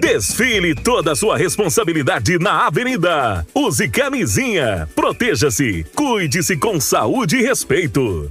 Desfile toda a sua responsabilidade na avenida. Use camisinha, proteja-se, cuide-se com saúde e respeito.